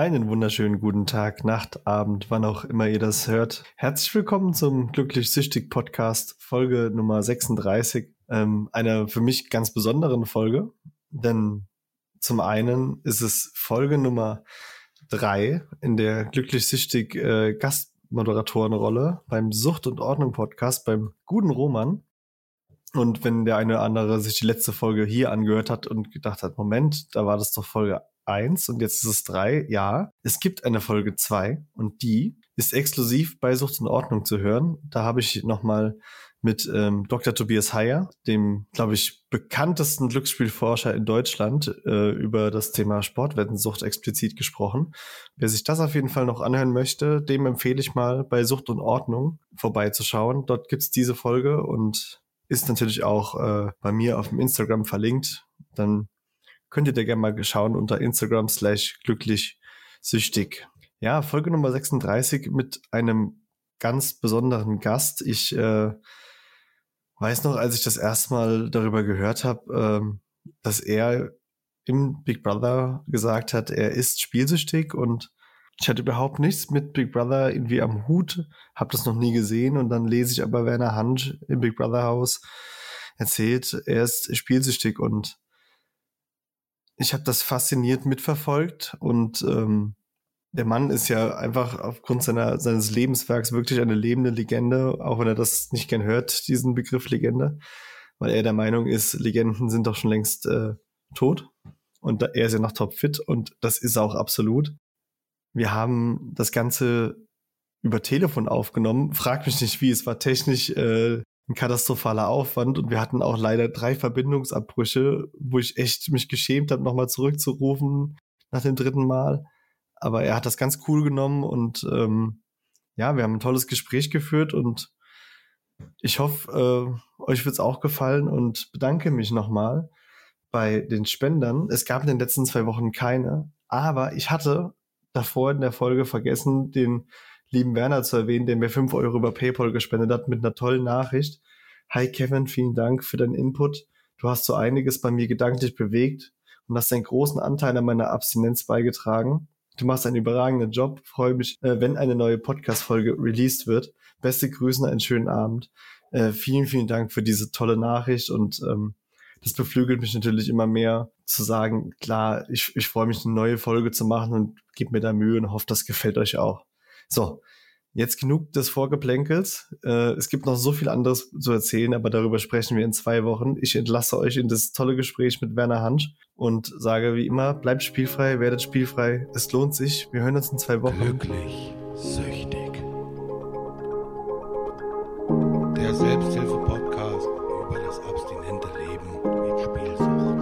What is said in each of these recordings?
Einen wunderschönen guten Tag, Nacht, Abend, wann auch immer ihr das hört. Herzlich willkommen zum Glücklich Süchtig Podcast, Folge Nummer 36. Ähm, einer für mich ganz besonderen Folge, denn zum einen ist es Folge Nummer drei in der Glücklich Süchtig äh, Gastmoderatorenrolle beim Sucht und Ordnung Podcast beim guten Roman. Und wenn der eine oder andere sich die letzte Folge hier angehört hat und gedacht hat, Moment, da war das doch Folge 1 und jetzt ist es 3. Ja, es gibt eine Folge 2 und die ist exklusiv bei Sucht und Ordnung zu hören. Da habe ich nochmal mit ähm, Dr. Tobias Heyer, dem, glaube ich, bekanntesten Glücksspielforscher in Deutschland, äh, über das Thema Sportwettensucht explizit gesprochen. Wer sich das auf jeden Fall noch anhören möchte, dem empfehle ich mal bei Sucht und Ordnung vorbeizuschauen. Dort gibt's diese Folge und ist natürlich auch äh, bei mir auf dem Instagram verlinkt. Dann könnt ihr da gerne mal schauen unter Instagram slash glücklich süchtig. Ja, Folge Nummer 36 mit einem ganz besonderen Gast. Ich äh, weiß noch, als ich das erste Mal darüber gehört habe, ähm, dass er im Big Brother gesagt hat, er ist spielsüchtig und ich hatte überhaupt nichts mit Big Brother irgendwie am Hut, habe das noch nie gesehen und dann lese ich aber Werner Hansch im Big Brother Haus erzählt, er ist spielsüchtig und ich habe das fasziniert mitverfolgt und ähm, der Mann ist ja einfach aufgrund seiner, seines Lebenswerks wirklich eine lebende Legende, auch wenn er das nicht gern hört, diesen Begriff Legende, weil er der Meinung ist, Legenden sind doch schon längst äh, tot und er ist ja noch topfit und das ist auch absolut. Wir haben das Ganze über Telefon aufgenommen. Frag mich nicht wie, es war technisch äh, ein katastrophaler Aufwand und wir hatten auch leider drei Verbindungsabbrüche, wo ich echt mich geschämt habe, nochmal zurückzurufen nach dem dritten Mal. Aber er hat das ganz cool genommen und ähm, ja, wir haben ein tolles Gespräch geführt und ich hoffe, äh, euch wird's auch gefallen und bedanke mich nochmal bei den Spendern. Es gab in den letzten zwei Wochen keine, aber ich hatte davor in der Folge vergessen, den lieben Werner zu erwähnen, der mir fünf Euro über PayPal gespendet hat mit einer tollen Nachricht. Hi Kevin, vielen Dank für deinen Input. Du hast so einiges bei mir gedanklich bewegt und hast einen großen Anteil an meiner Abstinenz beigetragen. Du machst einen überragenden Job. Freue mich, äh, wenn eine neue Podcast-Folge released wird. Beste Grüße, einen schönen Abend. Äh, vielen, vielen Dank für diese tolle Nachricht und ähm, das beflügelt mich natürlich immer mehr zu sagen, klar, ich, ich freue mich, eine neue Folge zu machen und gebe mir da Mühe und hoffe, das gefällt euch auch. So, jetzt genug des Vorgeplänkels. Äh, es gibt noch so viel anderes zu erzählen, aber darüber sprechen wir in zwei Wochen. Ich entlasse euch in das tolle Gespräch mit Werner Hansch und sage wie immer, bleibt spielfrei, werdet spielfrei. Es lohnt sich. Wir hören uns in zwei Wochen. Glücklich, süchtig. Der Selbsthilfe-Podcast über das abstinente Leben mit Spielsucht.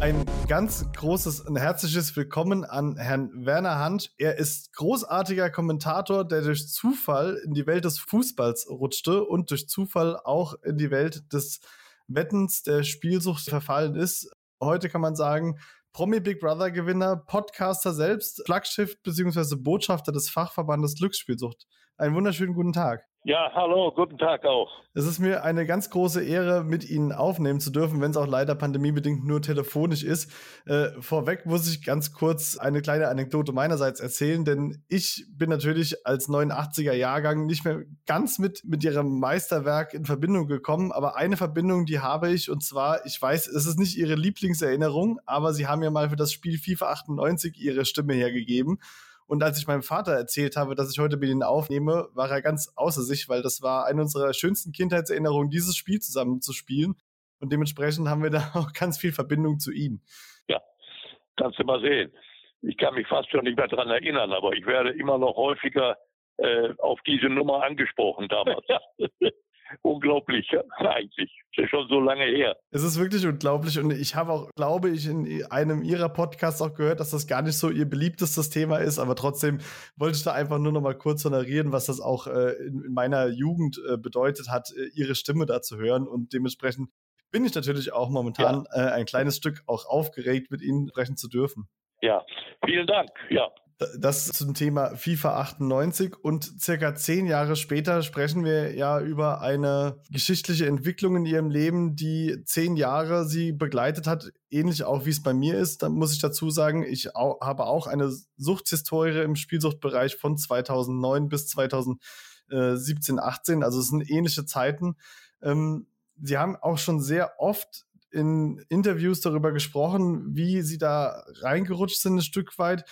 Ein ganz großes und herzliches Willkommen an Herrn Werner Hand. Er ist großartiger Kommentator, der durch Zufall in die Welt des Fußballs rutschte und durch Zufall auch in die Welt des Wettens der Spielsucht verfallen ist. Heute kann man sagen, Promi Big Brother Gewinner, Podcaster selbst, Flaggschiff bzw. Botschafter des Fachverbandes Glücksspielsucht. Einen wunderschönen guten Tag. Ja, hallo, guten Tag auch. Es ist mir eine ganz große Ehre, mit Ihnen aufnehmen zu dürfen, wenn es auch leider pandemiebedingt nur telefonisch ist. Äh, vorweg muss ich ganz kurz eine kleine Anekdote meinerseits erzählen, denn ich bin natürlich als 89er Jahrgang nicht mehr ganz mit, mit Ihrem Meisterwerk in Verbindung gekommen, aber eine Verbindung, die habe ich und zwar, ich weiß, es ist nicht Ihre Lieblingserinnerung, aber Sie haben ja mal für das Spiel FIFA 98 Ihre Stimme hergegeben. Und als ich meinem Vater erzählt habe, dass ich heute mit ihnen aufnehme, war er ganz außer sich, weil das war eine unserer schönsten Kindheitserinnerungen, dieses Spiel zusammen zu spielen. Und dementsprechend haben wir da auch ganz viel Verbindung zu ihnen. Ja, kannst du mal sehen. Ich kann mich fast schon nicht mehr dran erinnern, aber ich werde immer noch häufiger äh, auf diese Nummer angesprochen damals. unglaublich eigentlich. Das ist schon so lange her. Es ist wirklich unglaublich und ich habe auch, glaube ich, in einem ihrer Podcasts auch gehört, dass das gar nicht so ihr beliebtestes Thema ist, aber trotzdem wollte ich da einfach nur noch mal kurz honorieren, was das auch äh, in, in, meiner Jugend äh, bedeutet hat, äh, ihre Stimme da zu hören und dementsprechend bin ich natürlich auch momentan ja. Ein kleines Stück auch aufgeregt, mit Ihnen sprechen zu dürfen. Ja, vielen Dank. Ja, Das zum Thema FIFA 98 und circa zehn Jahre später sprechen wir ja über eine geschichtliche Entwicklung in ihrem Leben, die zehn Jahre sie begleitet hat, ähnlich auch wie es bei mir ist. Da muss ich dazu sagen, ich au habe auch eine Suchthistorie im Spielsuchtbereich von 2009 bis 2017, 18. Also es sind ähnliche Zeiten. Ähm, sie haben auch schon sehr oft in Interviews darüber gesprochen, wie Sie da reingerutscht sind, ein Stück weit.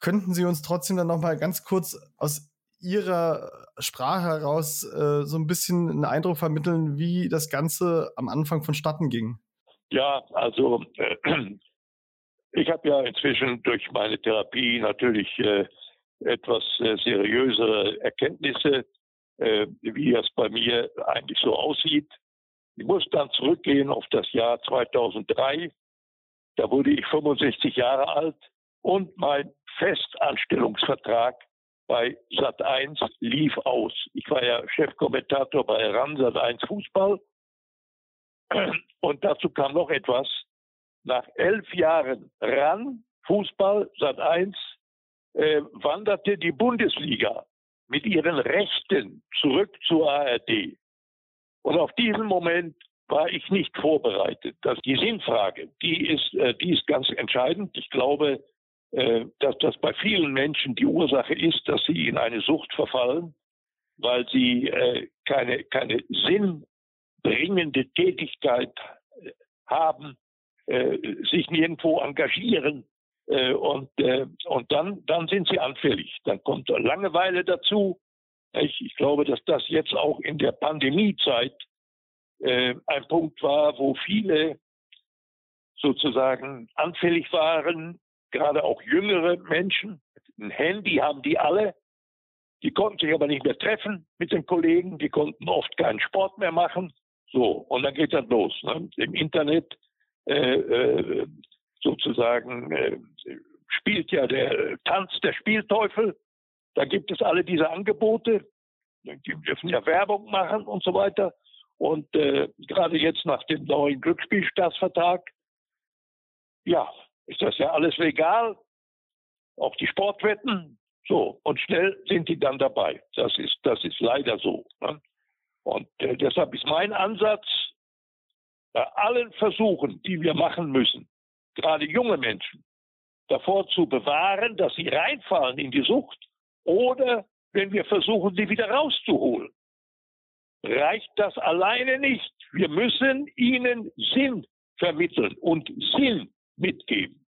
Könnten Sie uns trotzdem dann noch mal ganz kurz aus Ihrer Sprache heraus äh, so ein bisschen einen Eindruck vermitteln, wie das Ganze am Anfang vonstatten ging? Ja, also äh, ich habe ja inzwischen durch meine Therapie natürlich äh, etwas äh, seriösere Erkenntnisse, äh, wie es bei mir eigentlich so aussieht. Ich muss dann zurückgehen auf das Jahr 2003. Da wurde ich 65 Jahre alt und mein Festanstellungsvertrag bei Sat1 lief aus. Ich war ja Chefkommentator bei RAN Sat1 Fußball. Und dazu kam noch etwas. Nach elf Jahren RAN Fußball Sat1 äh, wanderte die Bundesliga mit ihren Rechten zurück zur ARD. Und auf diesen Moment war ich nicht vorbereitet. Das, die Sinnfrage, die ist, äh, die ist ganz entscheidend. Ich glaube, dass das bei vielen Menschen die Ursache ist, dass sie in eine Sucht verfallen, weil sie äh, keine, keine sinnbringende Tätigkeit äh, haben, äh, sich nirgendwo engagieren. Äh, und äh, und dann, dann sind sie anfällig. Dann kommt Langeweile dazu. Ich, ich glaube, dass das jetzt auch in der Pandemiezeit äh, ein Punkt war, wo viele sozusagen anfällig waren, gerade auch jüngere Menschen. Ein Handy haben die alle. Die konnten sich aber nicht mehr treffen mit den Kollegen. Die konnten oft keinen Sport mehr machen. So, und dann geht das los. Ne? Im Internet äh, äh, sozusagen äh, spielt ja der Tanz der Spielteufel. Da gibt es alle diese Angebote. Die dürfen ja Werbung machen und so weiter. Und äh, gerade jetzt nach dem neuen Glücksspielstaatsvertrag, ja, ist das ja alles legal. Auch die Sportwetten. So, und schnell sind die dann dabei. Das ist, das ist leider so. Ne? Und äh, deshalb ist mein Ansatz, bei allen Versuchen, die wir machen müssen, gerade junge Menschen, davor zu bewahren, dass sie reinfallen in die Sucht oder wenn wir versuchen, sie wieder rauszuholen. Reicht das alleine nicht. Wir müssen ihnen Sinn vermitteln und Sinn mitgeben.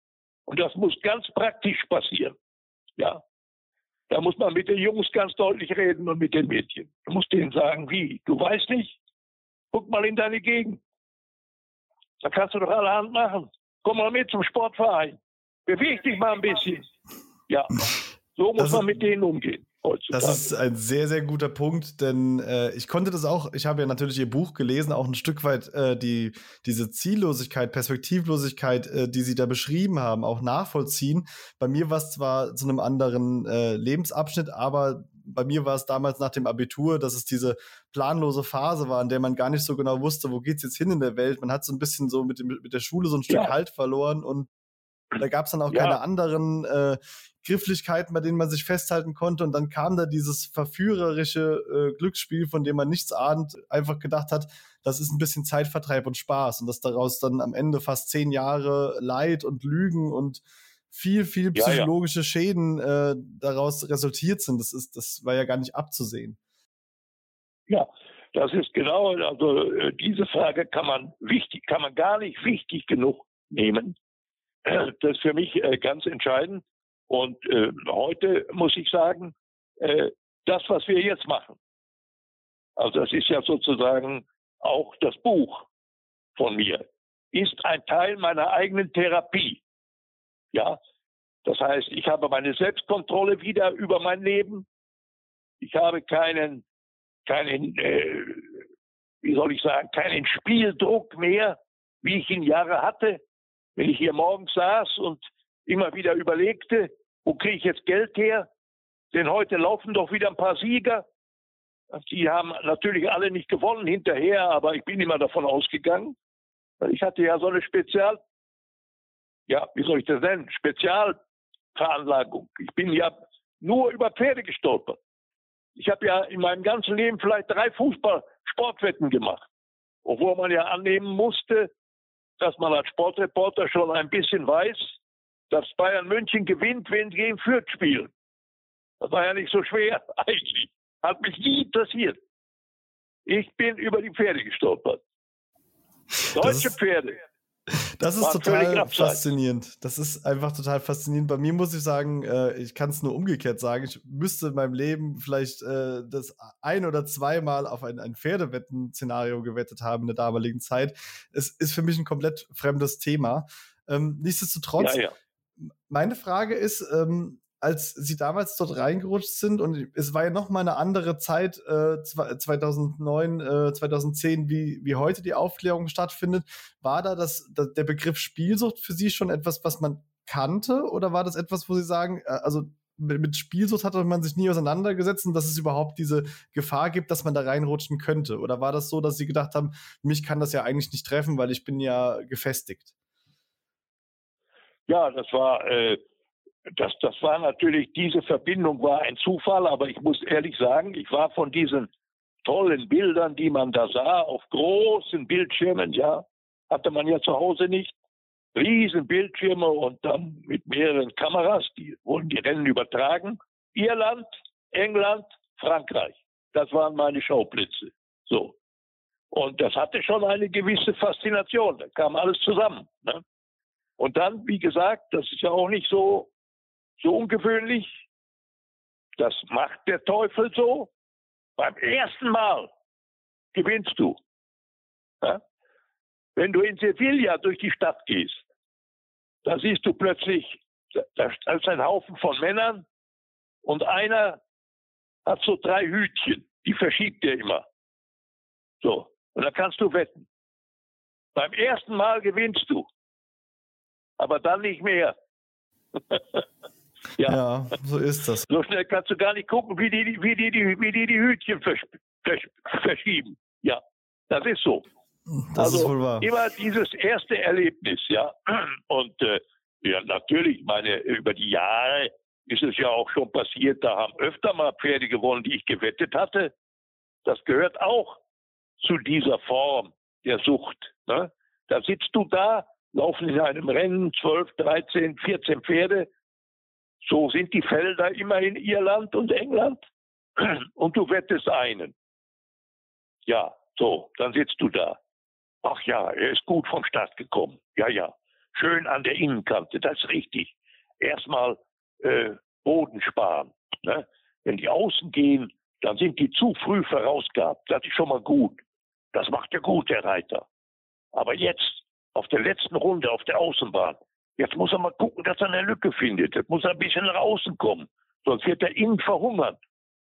Und das muss ganz praktisch passieren. Ja. Da muss man mit den Jungs ganz deutlich reden und mit den Mädchen. Du musst denen sagen, wie? Du weißt nicht? Guck mal in deine Gegend. Da kannst du doch allerhand machen. Komm mal mit zum Sportverein. Beweg dich mal ein bisschen. Ja. So muss man mit denen umgehen. Heutzutage. Das ist ein sehr, sehr guter Punkt, denn äh, ich konnte das auch, ich habe ja natürlich Ihr Buch gelesen, auch ein Stück weit äh, die, diese Ziellosigkeit, Perspektivlosigkeit, äh, die Sie da beschrieben haben, auch nachvollziehen. Bei mir war es zwar zu einem anderen äh, Lebensabschnitt, aber bei mir war es damals nach dem Abitur, dass es diese planlose Phase war, in der man gar nicht so genau wusste, wo geht es jetzt hin in der Welt. Man hat so ein bisschen so mit, dem, mit der Schule so ein Stück ja. Halt verloren und da gab es dann auch ja. keine anderen äh, Grifflichkeiten, bei denen man sich festhalten konnte. Und dann kam da dieses verführerische äh, Glücksspiel, von dem man nichts ahnt, einfach gedacht hat, das ist ein bisschen Zeitvertreib und Spaß. Und dass daraus dann am Ende fast zehn Jahre Leid und Lügen und viel, viel psychologische ja, ja. Schäden äh, daraus resultiert sind. Das ist, das war ja gar nicht abzusehen. Ja, das ist genau, also äh, diese Frage kann man wichtig, kann man gar nicht wichtig genug nehmen. Das ist für mich äh, ganz entscheidend. Und äh, heute muss ich sagen, äh, das, was wir jetzt machen, also das ist ja sozusagen auch das Buch von mir, ist ein Teil meiner eigenen Therapie. Ja, das heißt, ich habe meine Selbstkontrolle wieder über mein Leben. Ich habe keinen, keinen, äh, wie soll ich sagen, keinen Spieldruck mehr, wie ich ihn Jahre hatte. Wenn ich hier morgens saß und immer wieder überlegte, wo kriege ich jetzt Geld her? Denn heute laufen doch wieder ein paar Sieger. Die haben natürlich alle nicht gewonnen hinterher, aber ich bin immer davon ausgegangen. Ich hatte ja so eine Spezial, ja, wie soll ich das nennen? Spezial Veranlagung. Ich bin ja nur über Pferde gestolpert. Ich habe ja in meinem ganzen Leben vielleicht drei Fußball-Sportwetten gemacht. Obwohl man ja annehmen musste, dass man als Sportreporter schon ein bisschen weiß, dass Bayern München gewinnt, wenn sie gegen Fürth spielen. Das war ja nicht so schwer eigentlich. Hat mich nie interessiert. Ich bin über die Pferde gestolpert. Deutsche Pferde. Das ist total faszinierend. Das ist einfach total faszinierend. Bei mir muss ich sagen, äh, ich kann es nur umgekehrt sagen. Ich müsste in meinem Leben vielleicht äh, das ein oder zweimal auf ein, ein Pferdewetten-Szenario gewettet haben in der damaligen Zeit. Es ist für mich ein komplett fremdes Thema. Ähm, nichtsdestotrotz, ja, ja. meine Frage ist, ähm, als sie damals dort reingerutscht sind und es war ja noch mal eine andere Zeit äh, 2009 äh, 2010 wie wie heute die Aufklärung stattfindet. War da das, das, der Begriff Spielsucht für Sie schon etwas was man kannte? Oder war das etwas wo Sie sagen äh, also mit, Spielsucht hatte man sich nie auseinandergesetzt und dass es überhaupt diese Gefahr gibt dass man da reinrutschen könnte? Oder war das so dass Sie gedacht haben mich kann das ja eigentlich nicht treffen weil ich bin ja gefestigt? Ja das war äh das, das war natürlich, diese Verbindung war ein Zufall, aber ich muss ehrlich sagen, ich war von diesen tollen Bildern, die man da sah, auf großen Bildschirmen, ja, hatte man ja zu Hause nicht. Riesen Bildschirme und dann mit mehreren Kameras, die wurden die Rennen übertragen. Irland, England, Frankreich. Das waren meine Schauplätze. So. Und das hatte schon eine gewisse Faszination. Da kam alles zusammen. Ne? Und dann, wie gesagt, das ist ja auch nicht so so ungewöhnlich. Das macht der Teufel so. Beim ersten Mal gewinnst du. Ja? Wenn du in Sevilla durch die Stadt gehst, da siehst du plötzlich, da ist ein Haufen von Männern und einer hat so drei Hütchen, die verschiebt er immer. So, und da kannst du wetten. Beim ersten Mal gewinnst du, aber dann nicht mehr. Ja. ja, so ist das. So schnell kannst du gar nicht gucken, wie die wie die, die, wie die, die Hütchen versch versch verschieben. Ja, das ist so. Das also ist wohl wahr. immer dieses erste Erlebnis, ja. Und äh, ja, natürlich, meine, über die Jahre ist es ja auch schon passiert, da haben öfter mal Pferde gewonnen, die ich gewettet hatte. Das gehört auch zu dieser Form der Sucht. Ne? Da sitzt du da, laufen in einem Rennen 12, 13, 14 Pferde so sind die Felder immer in Irland und England und du wettest einen. Ja, so, dann sitzt du da. Ach ja, er ist gut vom Start gekommen. Ja, ja. Schön an der Innenkante, das ist richtig. Erstmal äh, Boden sparen. Ne? Wenn die außen gehen, dann sind die zu früh vorausgehabt. Das ist schon mal gut. Das macht er gut, der Reiter. Aber jetzt, auf der letzten Runde auf der Außenbahn, Jetzt muss er mal gucken, dass er eine Lücke findet. Jetzt muss er ein bisschen nach außen kommen. Sonst wird er innen verhungern.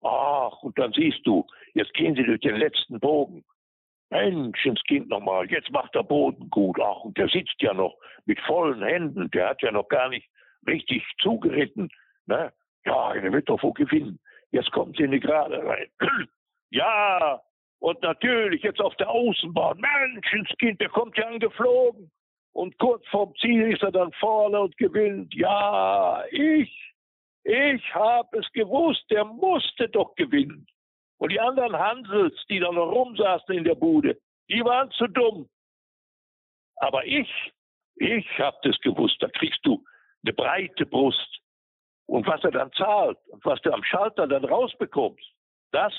Ach, und dann siehst du, jetzt gehen sie durch den letzten Bogen. Menschenskind nochmal, jetzt macht der Boden gut. Ach, und der sitzt ja noch mit vollen Händen. Der hat ja noch gar nicht richtig zugeritten. Ne? Ja, der wird doch wohl gewinnen. Jetzt kommt sie in die Gerade rein. ja, und natürlich jetzt auf der Außenbahn. Menschenskind, der kommt ja angeflogen. Und kurz vorm Ziel ist er dann vorne und gewinnt. Ja, ich, ich habe es gewusst, der musste doch gewinnen. Und die anderen Hansels, die da noch rumsaßen in der Bude, die waren zu dumm. Aber ich, ich habe das gewusst. Da kriegst du eine breite Brust. Und was er dann zahlt und was du am Schalter dann rausbekommst, das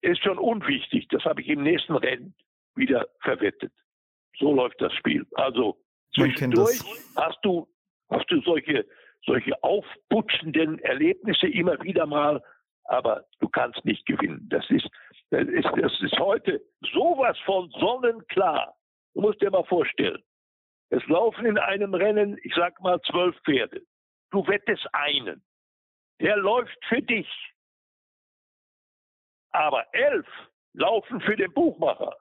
ist schon unwichtig. Das habe ich im nächsten Rennen wieder verwettet. So läuft das Spiel. Also zwischendurch hast du, hast du solche, solche aufputschenden Erlebnisse immer wieder mal, aber du kannst nicht gewinnen. Das ist, das ist, das ist heute sowas von sonnenklar. Du musst dir mal vorstellen. Es laufen in einem Rennen, ich sag mal, zwölf Pferde. Du wettest einen. Der läuft für dich. Aber elf laufen für den Buchmacher.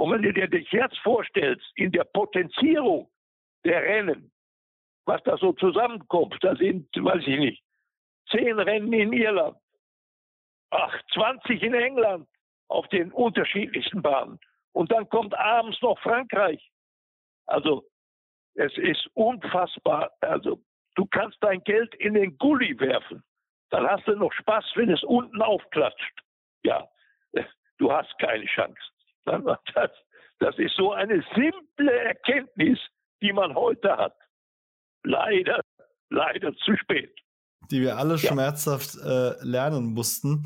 Und wenn du dir das jetzt vorstellst, in der Potenzierung der Rennen, was da so zusammenkommt, da sind, weiß ich nicht, zehn Rennen in Irland, ach, 20 in England auf den unterschiedlichsten Bahnen. Und dann kommt abends noch Frankreich. Also, es ist unfassbar. Also, Du kannst dein Geld in den Gully werfen. Dann hast du noch Spaß, wenn es unten aufklatscht. Ja, du hast keine Chance. Das, das ist so eine simple Erkenntnis, die man heute hat. Leider, leider zu spät. Die wir alle ja. schmerzhaft äh, lernen mussten.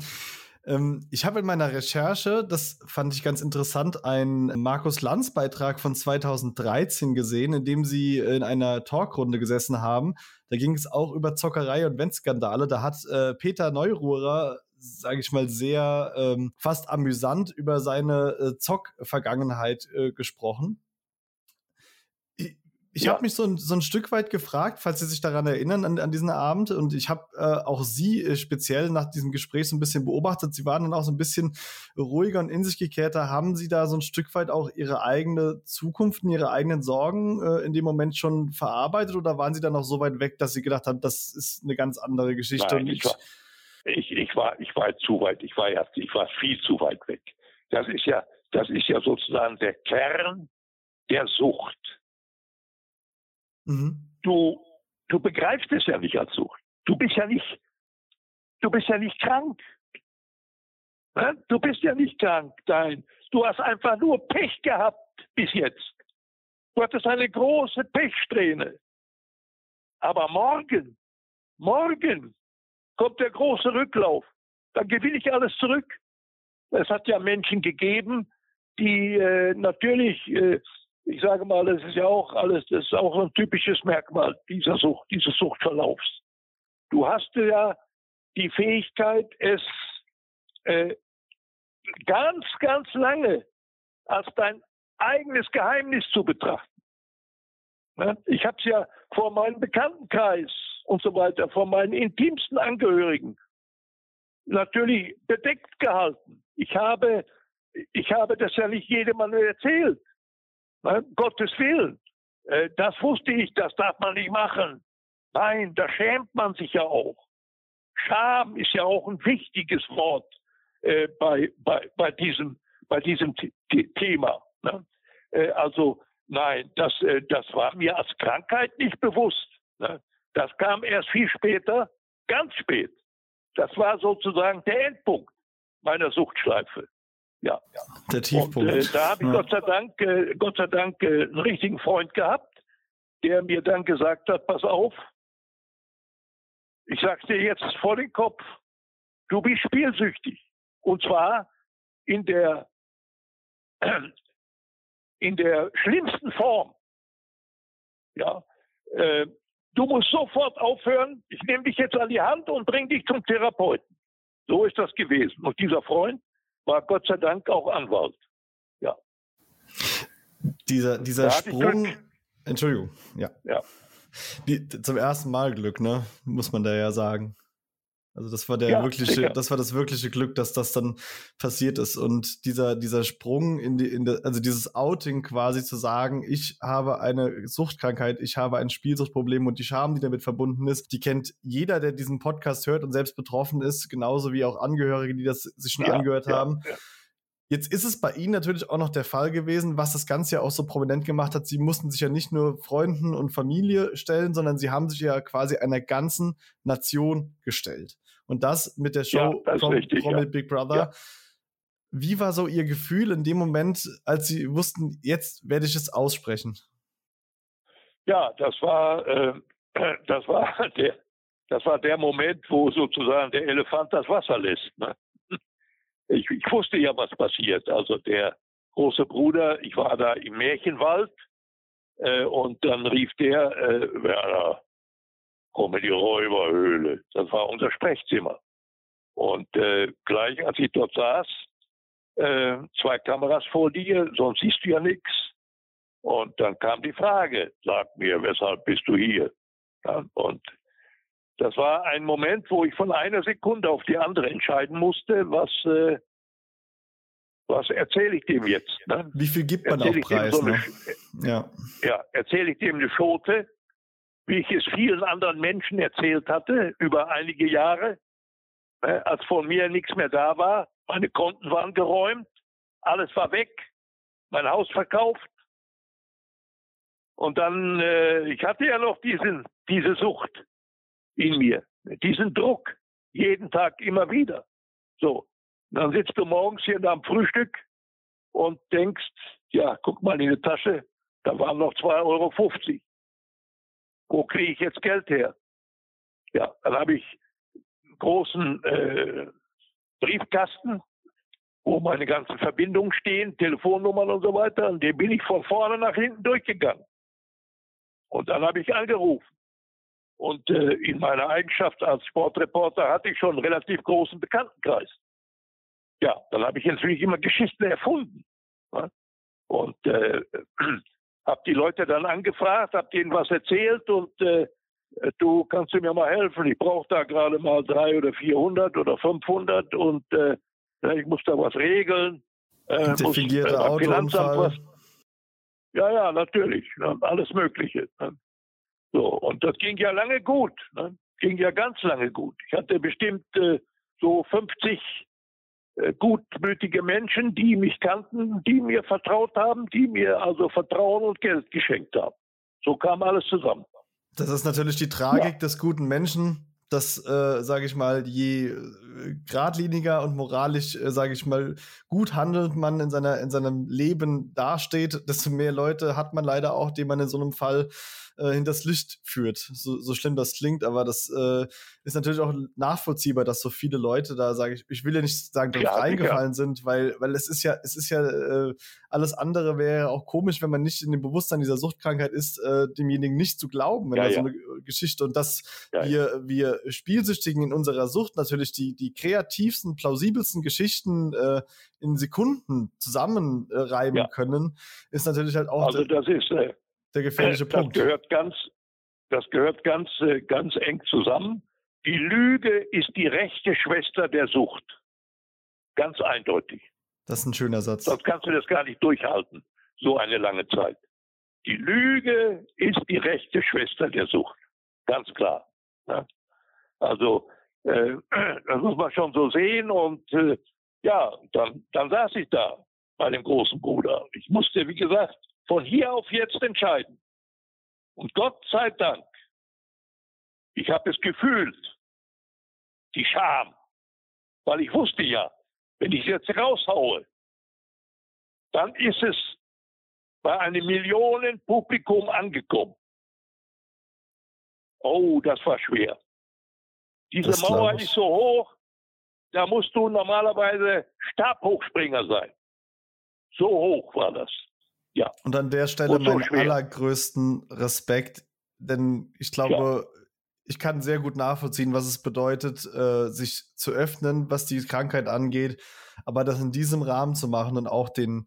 Ähm, ich habe in meiner Recherche, das fand ich ganz interessant, einen Markus Lanz Beitrag von 2013 gesehen, in dem sie in einer Talkrunde gesessen haben. Da ging es auch über Zockerei und Wendskandale. Da hat äh, Peter Neururer sage ich mal, sehr ähm, fast amüsant über seine äh, Zock-Vergangenheit äh, gesprochen. Ich ja. habe mich so ein, so ein Stück weit gefragt, falls Sie sich daran erinnern, an, an diesen Abend. Und ich habe äh, auch Sie äh, speziell nach diesem Gespräch so ein bisschen beobachtet. Sie waren dann auch so ein bisschen ruhiger und in sich gekehrter. Haben Sie da so ein Stück weit auch Ihre eigene Zukunft und Ihre eigenen Sorgen äh, in dem Moment schon verarbeitet? Oder waren Sie dann noch so weit weg, dass Sie gedacht haben, das ist eine ganz andere Geschichte? Nein, ich, ich, war, ich war zu weit. Ich war, ja, ich war viel zu weit weg. Das ist ja, das ist ja sozusagen der Kern der Sucht Mhm. Du, du begreifst es ja nicht als Sucht. Du bist ja nicht, du bist ja nicht krank. Du bist ja nicht krank, dein. Du hast einfach nur Pech gehabt bis jetzt. Du hattest eine große Pechsträhne. Aber morgen, morgen kommt der große Rücklauf. Dann gewinne ich alles zurück. Es hat ja Menschen gegeben, die äh, natürlich äh, ich sage mal, das ist ja auch alles, das ist auch ein typisches Merkmal dieser Sucht, dieses Suchtverlaufs. Du hast ja die Fähigkeit, es äh, ganz, ganz lange als dein eigenes Geheimnis zu betrachten. Ne? Ich habe es ja vor meinem Bekanntenkreis und so weiter, vor meinen intimsten Angehörigen natürlich bedeckt gehalten. Ich habe, ich habe das ja nicht jedem erzählt. Ne? Gottes Willen. Äh, das wusste ich, das darf man nicht machen. Nein, da schämt man sich ja auch. Scham ist ja auch ein wichtiges Wort äh, bei, bei, bei diesem, bei diesem Thema. Ne? Äh, also nein, das, äh, das war mir als Krankheit nicht bewusst. Ne? Das kam erst viel später, ganz spät. Das war sozusagen der Endpunkt meiner Suchtschleife. Ja. Der Tiefpunkt. Und, äh, da habe ich ja. Gott sei Dank, äh, Gott sei Dank äh, einen richtigen Freund gehabt, der mir dann gesagt hat, pass auf, ich sag's dir jetzt vor den Kopf, du bist spielsüchtig. Und zwar in der, in der schlimmsten Form. Ja, äh, du musst sofort aufhören. Ich nehme dich jetzt an die Hand und bring dich zum Therapeuten. So ist das gewesen. Und dieser Freund war Gott sei Dank auch Anwalt. Ja. Dieser, dieser Sprung. Entschuldigung, ja. Ja. Die, zum ersten Mal Glück, ne? Muss man da ja sagen. Also das war der ja, wirkliche, sicher. das war das wirkliche Glück, dass das dann passiert ist. Und dieser, dieser Sprung in die, in der, also dieses Outing quasi zu sagen, ich habe eine Suchtkrankheit, ich habe ein Spielsuchtproblem und die Scham, die damit verbunden ist, die kennt jeder, der diesen Podcast hört und selbst betroffen ist, genauso wie auch Angehörige, die das sich schon ja, angehört ja, haben. Jetzt ist es bei Ihnen natürlich auch noch der Fall gewesen, was das Ganze ja auch so prominent gemacht hat. Sie mussten sich ja nicht nur Freunden und Familie stellen, sondern Sie haben sich ja quasi einer ganzen Nation gestellt. Und das mit der Show ja, vom richtig, ja. Big Brother. Ja. Wie war so Ihr Gefühl in dem Moment, als Sie wussten, jetzt werde ich es aussprechen? Ja, das war, äh, das war der, das war der Moment, wo sozusagen der Elefant das Wasser lässt. Ne? Ich, ich wusste ja, was passiert. Also der große Bruder, ich war da im Märchenwald äh, und dann rief der, äh, Werner, komm in die Räuberhöhle. Das war unser Sprechzimmer. Und äh, gleich als ich dort saß, äh, zwei Kameras vor dir, sonst siehst du ja nichts. Und dann kam die Frage, sag mir, weshalb bist du hier? Ja, und das war ein Moment, wo ich von einer Sekunde auf die andere entscheiden musste, was, äh, was erzähle ich dem jetzt? Ne? Wie viel gibt man erzähl auch Preis? So eine, ne? ja, ja erzähle ich dem eine Schote, wie ich es vielen anderen Menschen erzählt hatte über einige Jahre, ne, als von mir nichts mehr da war. Meine Konten waren geräumt, alles war weg, mein Haus verkauft. Und dann, äh, ich hatte ja noch diesen, diese Sucht. in mir. Diesen Druck. Jeden Tag immer wieder. So. dann sitzt du morgens hier am Frühstück und denkst, ja, guck mal in die Tasche, da waren noch 2,50 Euro. Wo kriege ich jetzt Geld her? Ja, dann habe ich einen großen äh, Briefkasten, wo meine ganzen Verbindungen stehen, Telefonnummern und so weiter. Und den bin ich von vorne nach hinten durchgegangen. Und dann habe ich angerufen. Und äh, in meiner Eigenschaft als Sportreporter hatte ich schon einen relativ großen Bekanntenkreis. Ja, dann habe ich natürlich immer Geschichten erfunden. Ne? Und äh, habe die Leute dann angefragt, habe denen was erzählt und äh, du kannst du mir mal helfen. Ich brauche da gerade mal drei oder 400 oder 500 und äh, ich muss da was regeln. Äh, muss, äh, Autounfall. Was. Ja, ja, natürlich. Ne? Alles Mögliche. Ne? So, und das ging ja lange gut. Ne? Ging ja ganz lange gut. Ich hatte bestimmt äh, so 50 äh, gutmütige Menschen, die mich kannten, die mir vertraut haben, die mir also Vertrauen und Geld geschenkt haben. So kam alles zusammen. Das ist natürlich die Tragik ja. des guten Menschen, dass, äh, sage ich mal, je äh, geradliniger und moralisch, äh, sage ich mal, gut handelt man in, seiner, in seinem Leben dasteht, desto mehr Leute hat man leider auch, die man in so einem Fall äh, hinters Licht führt. So, so schlimm das klingt, aber das äh, ist natürlich auch nachvollziehbar, dass so viele Leute da, sage ich, ich will ja nicht sagen, drauf ja, reingefallen ja. sind, weil, weil es ist ja, es ist ja, äh, alles andere wäre auch komisch, wenn man nicht in dem Bewusstsein dieser Suchtkrankheit ist, äh, demjenigen nicht zu glauben, wenn ja, so eine Geschichte und dass wir, wir Spielsüchtigen in unserer Sucht natürlich die, die kreativsten, plausibelsten Geschichten äh, in Sekunden zusammenreiben können, ist natürlich halt auch. Also das ist, äh, der gefährliche Punkt. Das gehört ganz, das gehört ganz, äh, ganz eng zusammen. Die Lüge ist die rechte Schwester der Sucht. Ganz eindeutig. Das ist ein schöner Satz. Sonst kannst du das gar nicht durchhalten, so eine lange Zeit. Die Lüge ist die rechte Schwester der Sucht. Ganz klar. Ja. Also, äh, das muss man schon so sehen. Und äh, ja, dann, dann saß ich da bei dem großen Bruder. Ich musste, wie gesagt, von hier auf jetzt entscheiden. Und Gott sei Dank, ich habe es gefühlt, die Scham, weil ich wusste ja, wenn ich jetzt raushaue, dann ist es bei einem Millionenpublikum angekommen. Oh, das war schwer. Diese das Mauer ist so hoch, da musst du normalerweise Stabhochspringer sein. So hoch war das. Ja. Und an der Stelle so meinen schwer. allergrößten Respekt, denn ich glaube, ja. ich kann sehr gut nachvollziehen, was es bedeutet, äh, sich zu öffnen, was die Krankheit angeht, aber das in diesem Rahmen zu machen und auch den,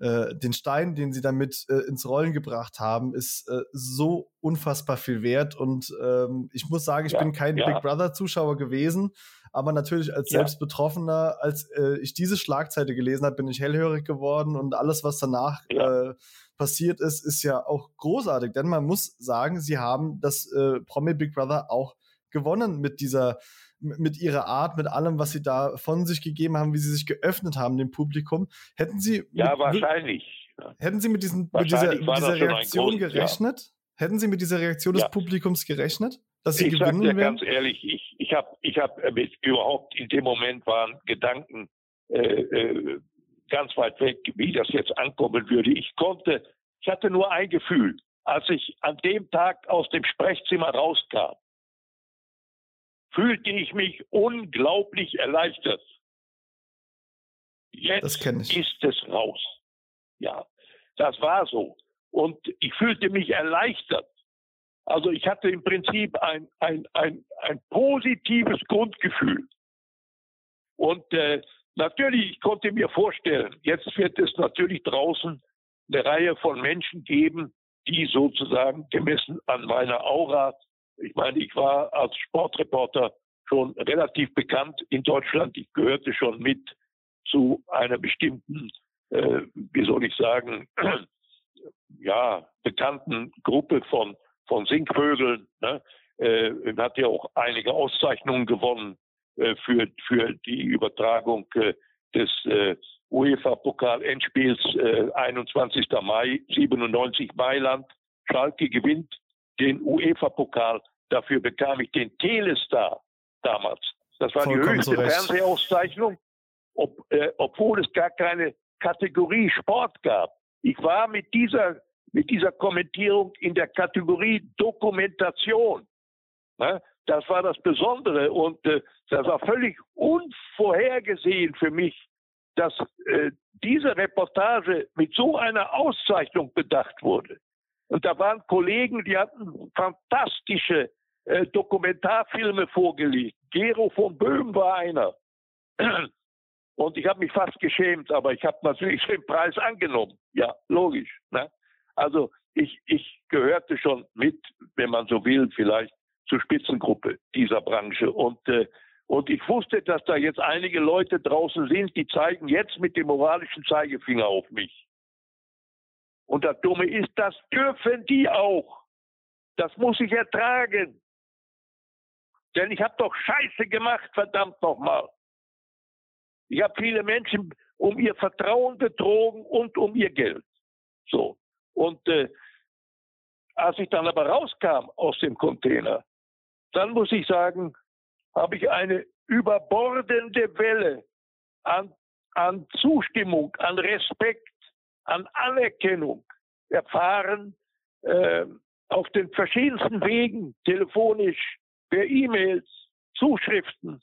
äh, den Stein, den sie damit äh, ins Rollen gebracht haben, ist äh, so unfassbar viel wert. Und ähm, ich muss sagen, ich ja, bin kein ja. Big Brother-Zuschauer gewesen, aber natürlich als ja. selbst Betroffener, als äh, ich diese Schlagzeile gelesen habe, bin ich hellhörig geworden und alles, was danach äh, passiert ist, ist ja auch großartig. Denn man muss sagen, sie haben das äh, Promi Big Brother auch gewonnen mit dieser mit ihrer Art, mit allem, was sie da von sich gegeben haben, wie sie sich geöffnet haben dem Publikum. Hätten sie ja mit, wahrscheinlich. Hätten sie mit, diesen, mit dieser, mit dieser Reaktion groß, gerechnet? Ja. Hätten sie mit dieser Reaktion des Publikums gerechnet? dass sie ich gewinnen dir ganz ehrlich, ich, ich habe ich hab überhaupt in dem Moment waren Gedanken äh, äh, ganz weit weg, wie das jetzt ankommen würde. Ich konnte, ich hatte nur ein Gefühl, als ich an dem Tag aus dem Sprechzimmer rauskam, fühlte ich mich unglaublich erleichtert. Jetzt ist es raus. Ja, das war so. Und ich fühlte mich erleichtert. Also ich hatte im Prinzip ein, ein, ein, ein positives Grundgefühl. Und äh, natürlich, ich konnte mir vorstellen, jetzt wird es natürlich draußen eine Reihe von Menschen geben, die sozusagen gemessen an meiner Aura, ich meine, ich war als Sportreporter schon relativ bekannt in Deutschland. Ich gehörte schon mit zu einer bestimmten, äh, wie soll ich sagen, ja, bekannten Gruppe von von Singvögeln. Ne? Äh, hat ja auch einige Auszeichnungen gewonnen äh, für, für die Übertragung äh, des äh, UEFA-Pokal-Endspiels äh, 21. Mai 97 Mailand. Schalke gewinnt den UEFA-Pokal Dafür bekam ich den Telestar damals. Das war Vollkommen die höchste zu Recht. Fernsehauszeichnung, ob, äh, obwohl es gar keine Kategorie Sport gab. Ich war mit dieser, mit dieser Kommentierung in der Kategorie Dokumentation. Ne? Das war das Besondere und äh, das war völlig unvorhergesehen für mich, dass äh, diese Reportage mit so einer Auszeichnung bedacht wurde. Und da waren Kollegen, die hatten fantastische äh, Dokumentarfilme vorgelegt. Gero von Böhm war einer. Und ich habe mich fast geschämt, aber ich habe natürlich den Preis angenommen. Ja, logisch. Ne? Also ich, ich gehörte schon mit, wenn man so will, vielleicht zur Spitzengruppe dieser Branche. Und, äh, und ich wusste, dass da jetzt einige Leute draußen sind, die zeigen jetzt mit dem moralischen Zeigefinger auf mich. Und das Dumme ist, das dürfen die auch. Das muss ich ertragen. Denn ich habe doch Scheiße gemacht, verdammt nochmal. Ich habe viele Menschen um ihr Vertrauen betrogen und um ihr Geld. So. Und äh, als ich dann aber rauskam aus dem Container, dann muss ich sagen, habe ich eine überbordende Welle an, an Zustimmung, an Respekt, an Anerkennung erfahren äh, auf den verschiedensten Wegen, telefonisch, per E-Mails, Zuschriften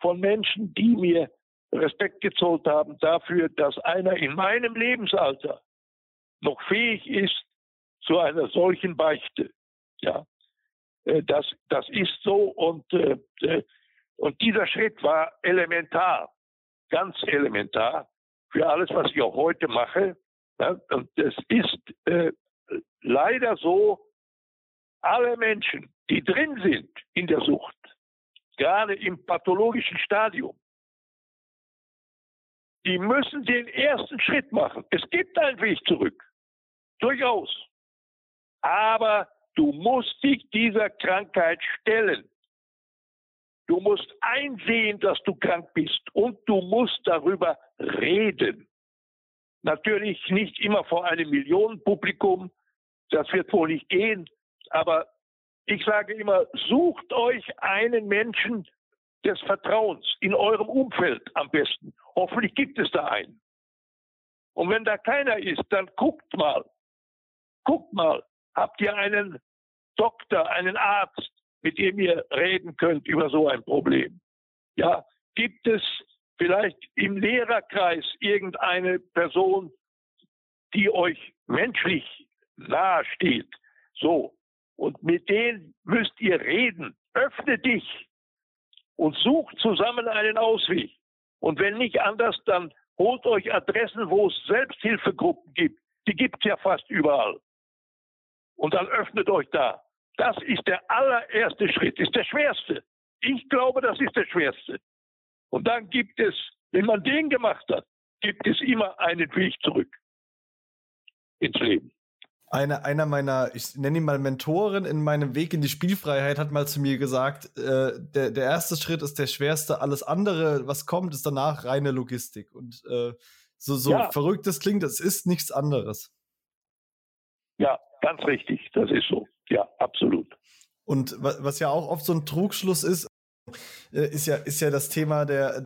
von Menschen, die mir Respekt gezollt haben dafür, dass einer in meinem Lebensalter noch fähig ist zu einer solchen Beichte. Ja, äh, das, das ist so und, äh, äh, und dieser Schritt war elementar, ganz elementar für alles, was ich auch heute mache. Ja, und es ist äh, leider so, alle Menschen, die drin sind in der Sucht, gerade im pathologischen Stadium, die müssen den ersten Schritt machen. Es gibt einen Weg zurück. Durchaus. Aber du musst dich dieser Krankheit stellen. Du musst einsehen, dass du krank bist und du musst darüber reden. Natürlich nicht immer vor einem Millionenpublikum, das wird wohl nicht gehen, aber ich sage immer, sucht euch einen Menschen des Vertrauens in eurem Umfeld am besten. Hoffentlich gibt es da einen. Und wenn da keiner ist, dann guckt mal. Guckt mal. Habt ihr einen Doktor, einen Arzt, mit dem ihr reden könnt über so ein Problem? Ja, gibt es vielleicht im Lehrerkreis irgendeine Person, die euch menschlich nahesteht? So. Und mit denen müsst ihr reden. Öffne dich und sucht zusammen einen Ausweg. Und wenn nicht anders, dann holt euch Adressen, wo es Selbsthilfegruppen gibt. Die gibt es ja fast überall. Und dann öffnet euch da. Das ist der allererste Schritt, ist der schwerste. Ich glaube, das ist der schwerste. Und dann gibt es, wenn man den gemacht hat, gibt es immer einen Weg zurück ins Leben. Einer, einer meiner, ich nenne ihn mal Mentoren in meinem Weg in die Spielfreiheit, hat mal zu mir gesagt, äh, der, der erste Schritt ist der schwerste, alles andere, was kommt, ist danach reine Logistik. Und äh, so, so Ja. verrückt es klingt, es ist nichts anderes. Ja, ganz richtig. Das ist so. Ja, absolut. Und wa- was ja auch oft so ein Trugschluss ist, ist ja, ist ja das Thema der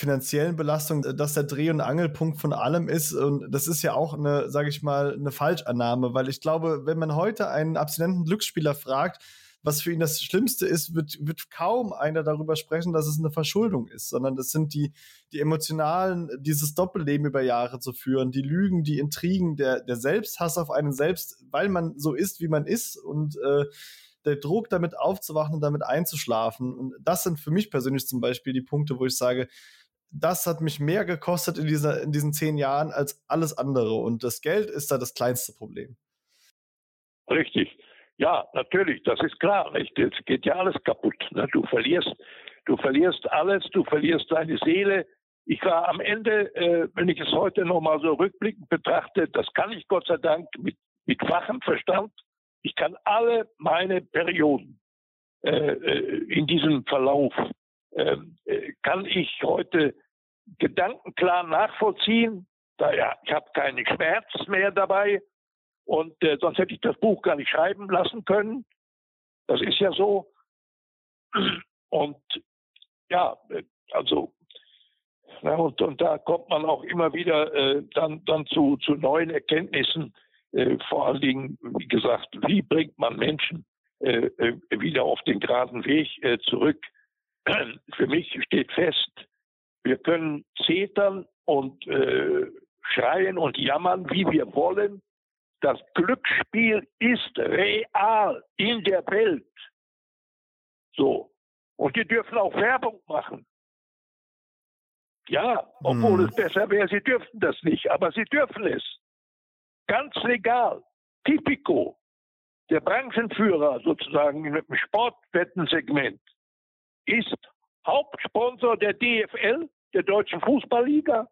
finanziellen Belastung, äh, dass der Dreh- und Angelpunkt von allem ist. Und das ist ja auch eine, sage ich mal, eine Falschannahme, weil ich glaube, wenn man heute einen abstinenten Glücksspieler fragt, was für ihn das Schlimmste ist, wird, wird kaum einer darüber sprechen, dass es eine Verschuldung ist, sondern das sind die, die emotionalen, dieses Doppelleben über Jahre zu führen, die Lügen, die Intrigen, der, der Selbsthass auf einen selbst, weil man so ist, wie man ist und äh, der Druck, damit aufzuwachen und damit einzuschlafen. Und das sind für mich persönlich zum Beispiel die Punkte, wo ich sage, das hat mich mehr gekostet in, dieser, in diesen zehn Jahren als alles andere. Und das Geld ist da das kleinste Problem. Richtig. Ja, natürlich, das ist klar. Nicht? Es geht ja alles kaputt. Ne? Du verlierst, du verlierst alles, du verlierst deine Seele. Ich war am Ende, äh, wenn ich es heute nochmal so rückblickend betrachte, das kann ich Gott sei Dank mit, mit wachem Verstand. Ich kann alle meine Perioden äh, äh, in diesem Verlauf, äh, äh, kann ich heute gedankenklar nachvollziehen. Da, ja, ich habe keinen Schmerz mehr dabei. Und äh, sonst hätte ich das Buch gar nicht schreiben lassen können. Das ist ja so. Und ja, also ja, und, und da kommt man auch immer wieder äh, dann, dann zu, zu neuen Erkenntnissen. Äh, vor allen Dingen, wie gesagt, wie bringt man Menschen äh, äh wieder auf den geraden Weg äh, zurück? Für mich steht fest, wir können zetern und äh, schreien und jammern, wie wir wollen. Das Glücksspiel ist real in der Welt. So. Und die dürfen auch Werbung machen. Ja, obwohl hm. es besser wäre, sie dürften das nicht, aber sie dürfen es. Ganz legal. Tipico, der Branchenführer sozusagen im Sportwettensegment, ist Hauptsponsor der DFL, der Deutschen Fußballliga.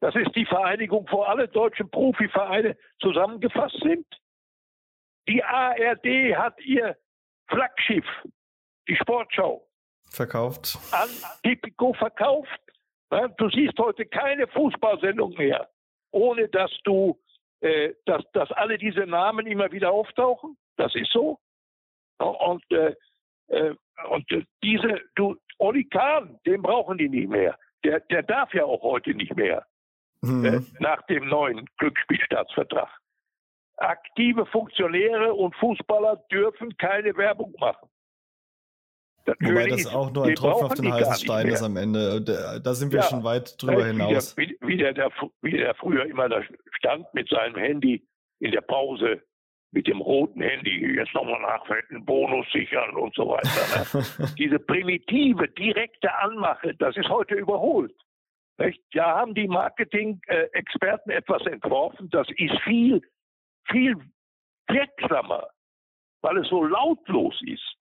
Das ist die Vereinigung, wo alle deutschen Profivereine zusammengefasst sind. Die ARD hat ihr Flaggschiff, die Sportschau, verkauft. An Tipico verkauft. Du siehst heute keine Fußballsendung mehr, ohne dass du, äh, dass, dass alle diese Namen immer wieder auftauchen. Das ist so. Und, äh, äh, und diese, du, Oli Kahn, den brauchen die nicht mehr. Der, der darf ja auch heute nicht mehr. Mhm. Äh, nach dem neuen Glücksspielstaatsvertrag. Aktive Funktionäre und Fußballer dürfen keine Werbung machen. Wobei das auch nur ein Tropfen auf den heißen Stein ist am Ende. Da sind wir ja, schon weit drüber hinaus. Wie der, wie, der, wie der früher immer da stand mit seinem Handy in der Pause, mit dem roten Handy, jetzt nochmal nachwenden, Bonus sichern und so weiter. Ne? Diese primitive, direkte Anmache, das ist heute überholt. Nicht? Ja, haben die Marketing-Experten etwas entworfen, das ist viel, viel wirksamer, weil es so lautlos ist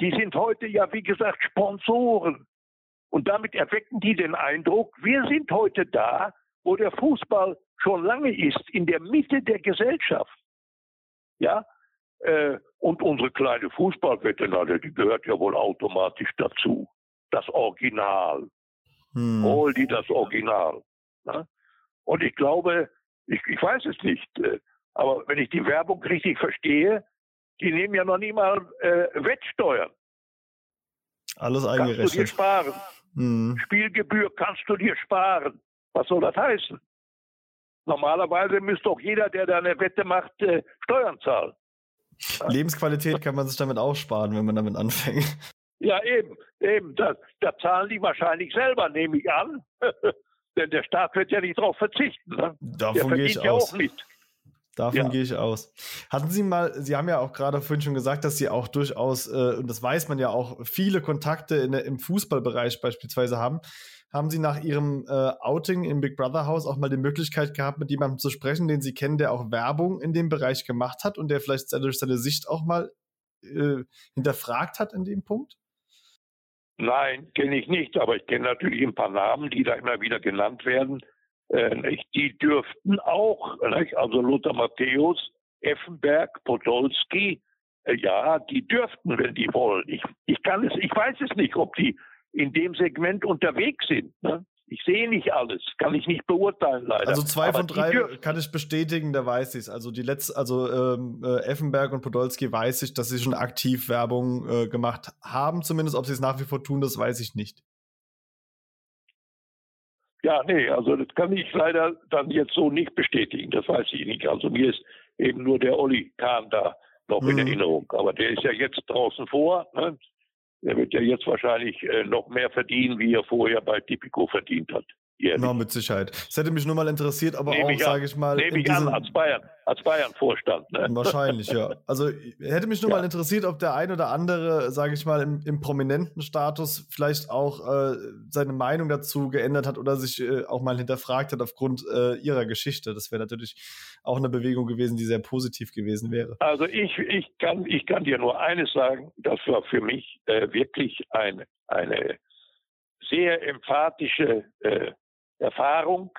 die sind heute ja, wie gesagt, Sponsoren. Und damit erwecken die den Eindruck, wir sind heute da, wo der Fußball schon lange ist, in der Mitte der Gesellschaft. Ja, äh, und unsere kleine Fußballwettenade, die gehört ja wohl automatisch dazu. Das Original. Hm. Hol die das Original. Ne? Und ich glaube, ich, ich weiß es nicht, äh, aber wenn ich die Werbung richtig verstehe, die nehmen ja noch nie mal äh, Wettsteuern. Alles eingerechnet. Kannst du dir sparen. Hm. Spielgebühr kannst du dir sparen. Was soll das heißen? Normalerweise müsste doch jeder, der da eine Wette macht, äh, Steuern zahlen. Lebensqualität kann man sich damit auch sparen, wenn man damit anfängt. Ja, eben, eben. Da, da zahlen die wahrscheinlich selber, nehme ich an. Denn der Staat wird ja nicht darauf verzichten. Ne? Davon gehe ich ja aus. auch nicht. Davon ja. gehe ich aus. Hatten Sie mal, Sie haben ja auch gerade vorhin schon gesagt, dass Sie auch durchaus, äh, und das weiß man ja auch, viele Kontakte in, im Fußballbereich beispielsweise haben. Haben Sie nach Ihrem äh, Outing im Big Brother Haus auch mal die Möglichkeit gehabt, mit jemandem zu sprechen, den Sie kennen, der auch Werbung in dem Bereich gemacht hat und der vielleicht durch seine Sicht auch mal äh, hinterfragt hat in dem Punkt? Nein, kenne ich nicht, aber ich kenne natürlich ein paar Namen, die da immer wieder genannt werden. Äh, die dürften auch, also Lothar Matthäus, Effenberg, Podolski, äh, ja, die dürften, wenn die wollen. Ich, ich kann es, ich weiß es nicht, ob die in dem Segment unterwegs sind. Ne? Ich sehe nicht alles, kann ich nicht beurteilen leider. Also zwei Aber von drei kann ich bestätigen, da weiß ich es. Also die letzte, also ähm, äh, Effenberg und Podolski weiß ich, dass sie schon aktiv Werbung äh, gemacht haben. Zumindest, ob sie es nach wie vor tun, das weiß ich nicht. Ja, nee, also das kann ich leider dann jetzt so nicht bestätigen. Das weiß ich nicht. Also mir ist eben nur der Olli Kahn da noch mhm. in Erinnerung. Aber der ist ja jetzt draußen vor. Ne? Der wird ja jetzt wahrscheinlich äh, noch mehr verdienen, wie er vorher bei Tipico verdient hat. Ja, mit Sicherheit. Es hätte mich nur mal interessiert, aber auch, sage ich mal. Nehme ich an, als Bayern, als Bayern-Vorstand. Ne? Wahrscheinlich, ja. Also hätte mich nur ja. mal interessiert, ob der ein oder andere, sage ich mal, im, im, prominenten Status vielleicht auch äh, seine Meinung dazu geändert hat oder sich äh, auch mal hinterfragt hat aufgrund äh, ihrer Geschichte. Das wäre natürlich auch eine Bewegung gewesen, die sehr positiv gewesen wäre. Also ich, ich, kann, ich kann dir nur eines sagen, das war für mich äh, wirklich eine, eine sehr emphatische äh, Erfahrung.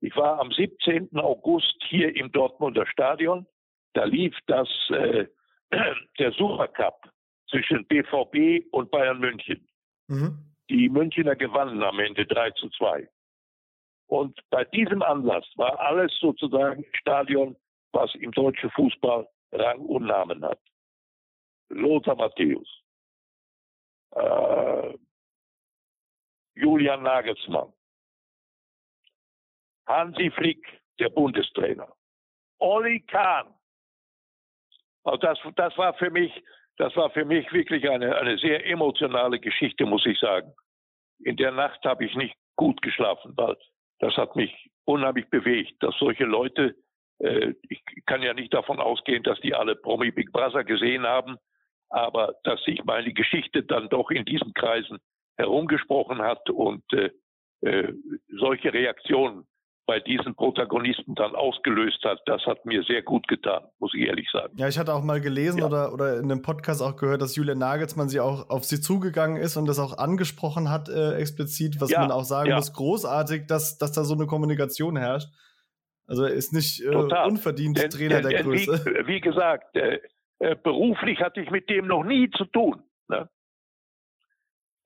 Ich war am 17. August hier im Dortmunder Stadion. Da lief das äh, der Supercup zwischen BVB und Bayern München. Mhm. Die Münchner gewannen am Ende 3 zu 2. Und bei diesem Anlass war alles sozusagen Stadion, was im deutschen Fußball Rang und Namen hat. Lothar Matthäus, äh, Julian Nagelsmann, Hansi Flick, der Bundestrainer, Olli Kahn. Also das, das war für mich, das war für mich wirklich eine, eine sehr emotionale Geschichte, muss ich sagen. In der Nacht habe ich nicht gut geschlafen, weil das hat mich unheimlich bewegt, dass solche Leute, äh, ich kann ja nicht davon ausgehen, dass die alle Promi Big Brother gesehen haben, aber dass sich meine Geschichte dann doch in diesen Kreisen herumgesprochen hat und äh, äh, solche Reaktionen bei diesen Protagonisten dann ausgelöst hat, das hat mir sehr gut getan, muss ich ehrlich sagen. Ja, ich hatte auch mal gelesen ja. oder, oder in einem Podcast auch gehört, dass Julian Nagelsmann sie auch auf sie zugegangen ist und das auch angesprochen hat, äh, explizit, was ja, man auch sagen ja. muss, großartig, dass, dass da so eine Kommunikation herrscht. Also er ist nicht äh, unverdient denn, Trainer denn, der Größe. Wie, wie gesagt, äh, äh, beruflich hatte ich mit dem noch nie zu tun. Ne?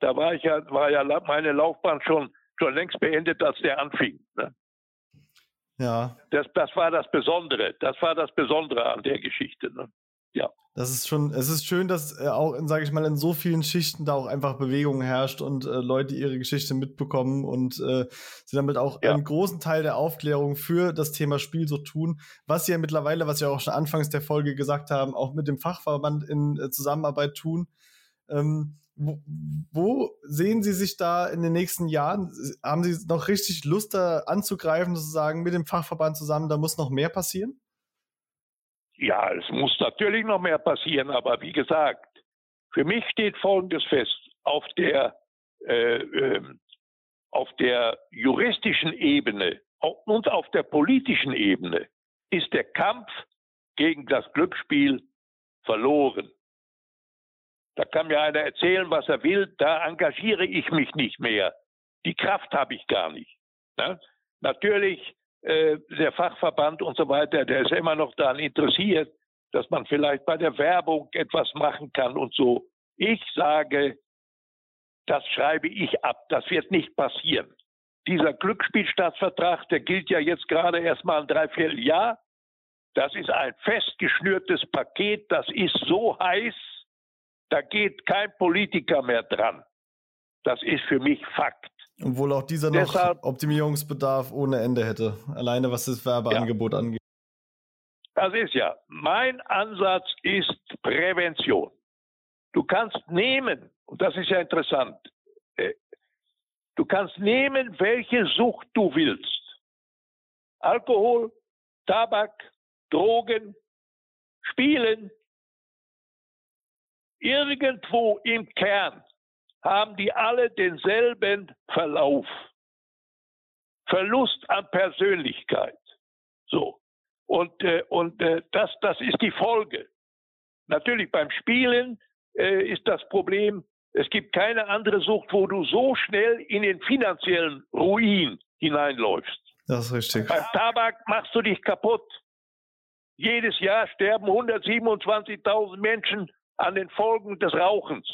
Da war ich ja, war ja meine Laufbahn schon, schon längst beendet, als der anfing. Ne? Ja. Das, das war das Besondere. Das war das Besondere an der Geschichte. Ne? Ja. Das ist schon, es ist schön, dass äh, auch, sage ich mal, in so vielen Schichten da auch einfach Bewegung herrscht und äh, Leute ihre Geschichte mitbekommen und äh, sie damit auch ja. einen großen Teil der Aufklärung für das Thema Spiel so tun, was sie ja mittlerweile, was wir auch schon anfangs der Folge gesagt haben, auch mit dem Fachverband in äh, Zusammenarbeit tun. Ähm, wo, sehen Sie sich da in den nächsten Jahren? Haben Sie noch richtig Lust, da anzugreifen, sozusagen mit dem Fachverband zusammen? Da muss noch mehr passieren? Ja, es muss natürlich noch mehr passieren, aber wie gesagt, für mich steht Folgendes fest. Auf der, äh, äh, auf der juristischen Ebene und auf der politischen Ebene ist der Kampf gegen das Glücksspiel verloren. Da kann mir einer erzählen, was er will, da engagiere ich mich nicht mehr. Die Kraft habe ich gar nicht. Ne? Natürlich, äh, der Fachverband und so weiter, der ist immer noch daran interessiert, dass man vielleicht bei der Werbung etwas machen kann und so. Ich sage, das schreibe ich ab. Das wird nicht passieren. Dieser Glücksspielstaatsvertrag, der gilt ja jetzt gerade erstmal ein Dreivierteljahr. Das ist ein festgeschnürtes Paket. Das ist so heiß, da geht kein Politiker mehr dran. Das ist für mich Fakt. Obwohl auch dieser noch Deshalb, Optimierungsbedarf ohne Ende hätte, alleine was das Werbeangebot ja. angeht. Das ist ja, mein Ansatz ist Prävention. Du kannst nehmen, und das ist ja interessant, äh, du kannst nehmen, welche Sucht du willst. Alkohol, Tabak, Drogen, Spielen, Irgendwo im Kern haben die alle denselben Verlauf. Verlust an Persönlichkeit. So. Und, äh, und äh, das, das ist die Folge. Natürlich beim Spielen äh, ist das Problem, es gibt keine andere Sucht, wo du so schnell in den finanziellen Ruin hineinläufst. Das ist richtig. Beim Tabak machst du dich kaputt. Jedes Jahr sterben 127.000 Menschen an den Folgen des Rauchens.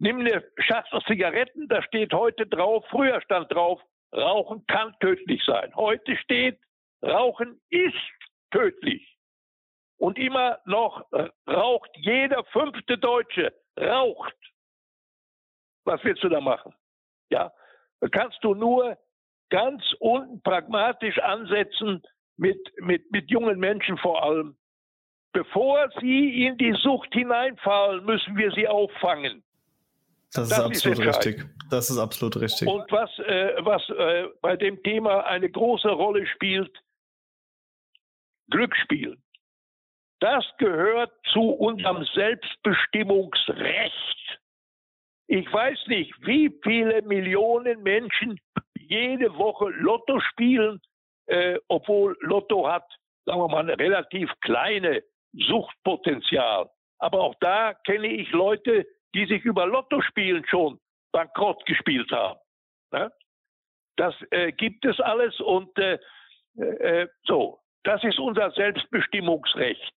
Nimm eine Schachtel Zigaretten, da steht heute drauf, früher stand drauf, Rauchen kann tödlich sein. Heute steht, Rauchen ist tödlich. Und immer noch äh, raucht jeder fünfte Deutsche, raucht. Was willst du da machen? Ja, da kannst du nur ganz unten pragmatisch ansetzen mit, mit, mit jungen Menschen vor allem Bevor sie in die Sucht hineinfallen, müssen wir sie auffangen. Das, das ist absolut ist richtig. Das ist absolut richtig. Und was, äh, was äh, bei dem Thema eine große Rolle spielt, Glücksspiel. Das gehört zu unserem Selbstbestimmungsrecht. Ich weiß nicht, wie viele Millionen Menschen jede Woche Lotto spielen, äh, obwohl Lotto hat, sagen wir mal, eine relativ kleine Suchtpotenzial. Aber auch da kenne ich Leute, die sich über Lottospielen schon bankrott gespielt haben. Ne? Das äh, gibt es alles und äh, äh, so, das ist unser Selbstbestimmungsrecht.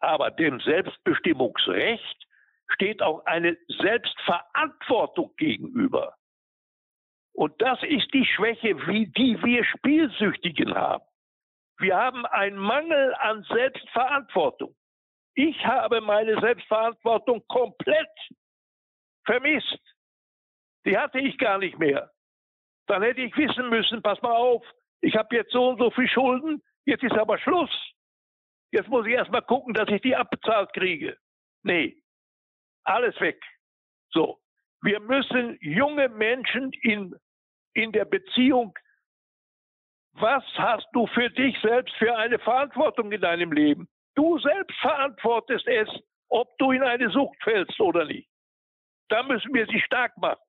Aber dem Selbstbestimmungsrecht steht auch eine Selbstverantwortung gegenüber. Und das ist die Schwäche, wie die wir Spielsüchtigen haben. Wir haben einen Mangel an Selbstverantwortung. Ich habe meine Selbstverantwortung komplett vermisst. Die hatte ich gar nicht mehr. Dann hätte ich wissen müssen, pass mal auf, ich habe jetzt so und so viel Schulden, jetzt ist aber Schluss. Jetzt muss ich erst mal gucken, dass ich die abbezahlt kriege. Nee, alles weg. So, wir müssen junge Menschen in, in der Beziehung, was hast du für dich selbst für eine Verantwortung in deinem Leben? Du selbst verantwortest es, ob du in eine Sucht fällst oder nicht. Da müssen wir sie stark machen.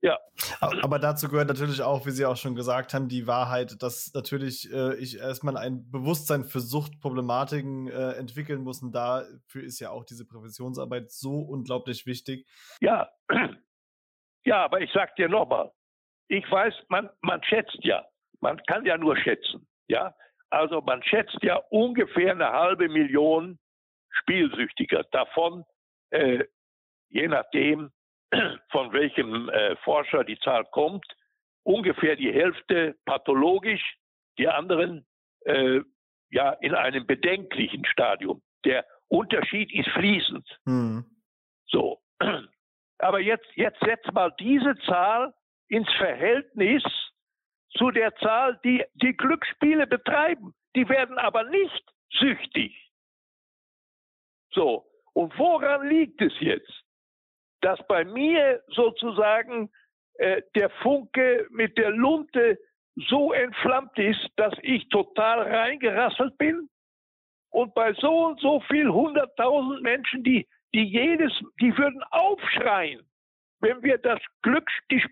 Ja. Aber dazu gehört natürlich auch, wie Sie auch schon gesagt haben, die Wahrheit, dass natürlich äh, ich erstmal ein Bewusstsein für Suchtproblematiken äh, entwickeln muss. Und dafür ist ja auch diese Präventionsarbeit so unglaublich wichtig. Ja, ja, aber ich sag dir nochmal, ich weiß, man, man schätzt ja, man kann ja nur schätzen, ja. Also man schätzt ja ungefähr eine halbe Million Spielsüchtiger. Davon, äh, je nachdem, von welchem äh, Forscher die Zahl kommt, ungefähr die Hälfte pathologisch, die anderen äh, ja in einem bedenklichen Stadium. Der Unterschied ist fließend. Mhm. So. Aber jetzt, jetzt setzt mal diese Zahl ins Verhältnis zu der Zahl, die die Glücksspiele betreiben. Die werden aber nicht süchtig. So. Und woran liegt es jetzt? dass bei mir sozusagen äh, der Funke mit der Lunte so entflammt ist, dass ich total reingerasselt bin. Und bei so und so viel hunderttausend Menschen, die, die jedes, die würden aufschreien, wenn wir das Glück, die,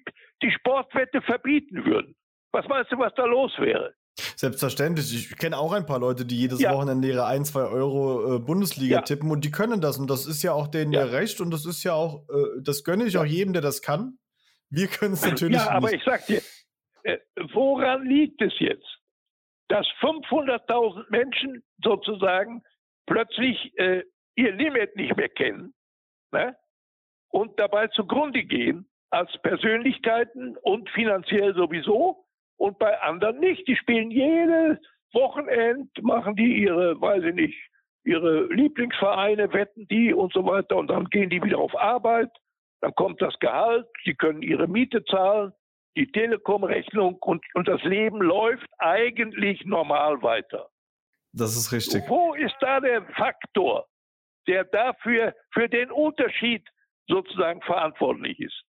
die Sportwette verbieten würden. Was meinst du, was da los wäre? Selbstverständlich. Ich kenne auch ein paar Leute, die jedes ja. Wochenende ihre 1, 2 Euro äh, Bundesliga ja. tippen und die können das und das ist ja auch denen ja, recht und das ist ja auch, äh, das gönne ich auch jedem, der das kann. Wir können es natürlich nicht. Ja, aber ich sag dir, äh, woran liegt es jetzt, dass 500.000 Menschen sozusagen plötzlich äh, ihr Limit nicht mehr kennen ne? und dabei zugrunde gehen als Persönlichkeiten und finanziell sowieso? Und bei anderen nicht. Die spielen jedes Wochenend, machen die ihre, weiß ich nicht, ihre Lieblingsvereine, wetten die und so weiter und dann gehen die wieder auf Arbeit, dann kommt das Gehalt, sie können ihre Miete zahlen, die Telekom-Rechnung und, und das Leben läuft eigentlich normal weiter. Das ist richtig. Wo ist da der Faktor, der dafür, für den Unterschied sozusagen verantwortlich ist?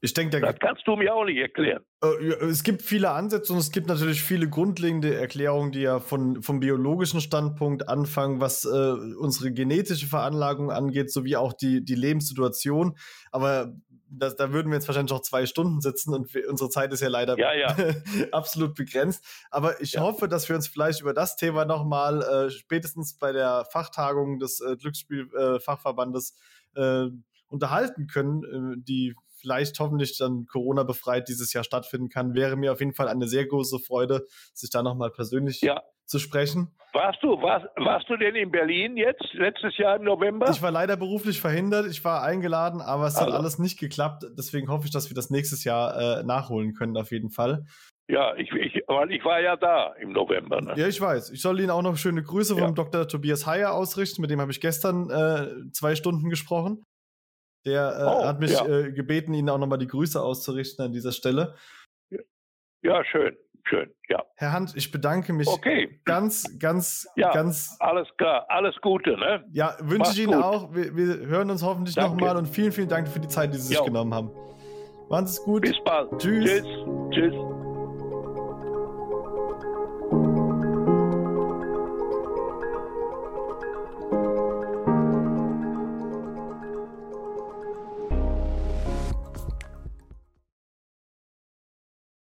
Ich denke, das kannst du mir auch nicht erklären. Äh, es gibt viele Ansätze und es gibt natürlich viele grundlegende Erklärungen, die ja von, vom biologischen Standpunkt anfangen, was äh, unsere genetische Veranlagung angeht, sowie auch die, die Lebenssituation. Aber das, da würden wir jetzt wahrscheinlich noch zwei Stunden sitzen und wir, unsere Zeit ist ja leider ja, ja. absolut begrenzt. Aber ich ja. hoffe, dass wir uns vielleicht über das Thema nochmal äh, spätestens bei der Fachtagung des äh, Glücksspielfachverbandes äh, unterhalten können, äh, die vielleicht hoffentlich dann Corona befreit dieses Jahr stattfinden kann. Wäre mir auf jeden Fall eine sehr große Freude, sich da nochmal persönlich ja. zu sprechen. Warst du, warst, warst du denn in Berlin jetzt, letztes Jahr im November? Ich war leider beruflich verhindert. Ich war eingeladen, aber es also. hat alles nicht geklappt. Deswegen hoffe ich, dass wir das nächstes Jahr äh, nachholen können, auf jeden Fall. Ja, ich, ich, weil ich war ja da im November. Ne? Ja, ich weiß. Ich soll Ihnen auch noch schöne Grüße ja. vom Dr. Tobias Heyer ausrichten. Mit dem habe ich gestern äh, zwei Stunden gesprochen. Der äh, oh, hat mich ja. äh, gebeten, Ihnen auch nochmal die Grüße auszurichten an dieser Stelle. Ja, schön, schön, ja. Herr Hand, ich bedanke mich okay. ganz, ganz, ja, ganz. Alles klar, alles Gute, ne? Ja, wünsche ich Ihnen gut. auch. Wir, wir, hören uns hoffentlich nochmal und vielen, vielen Dank für die Zeit, die Sie sich jo. genommen haben. Machen Sie es gut. Bis bald. Tschüss. Tschüss. Tschüss.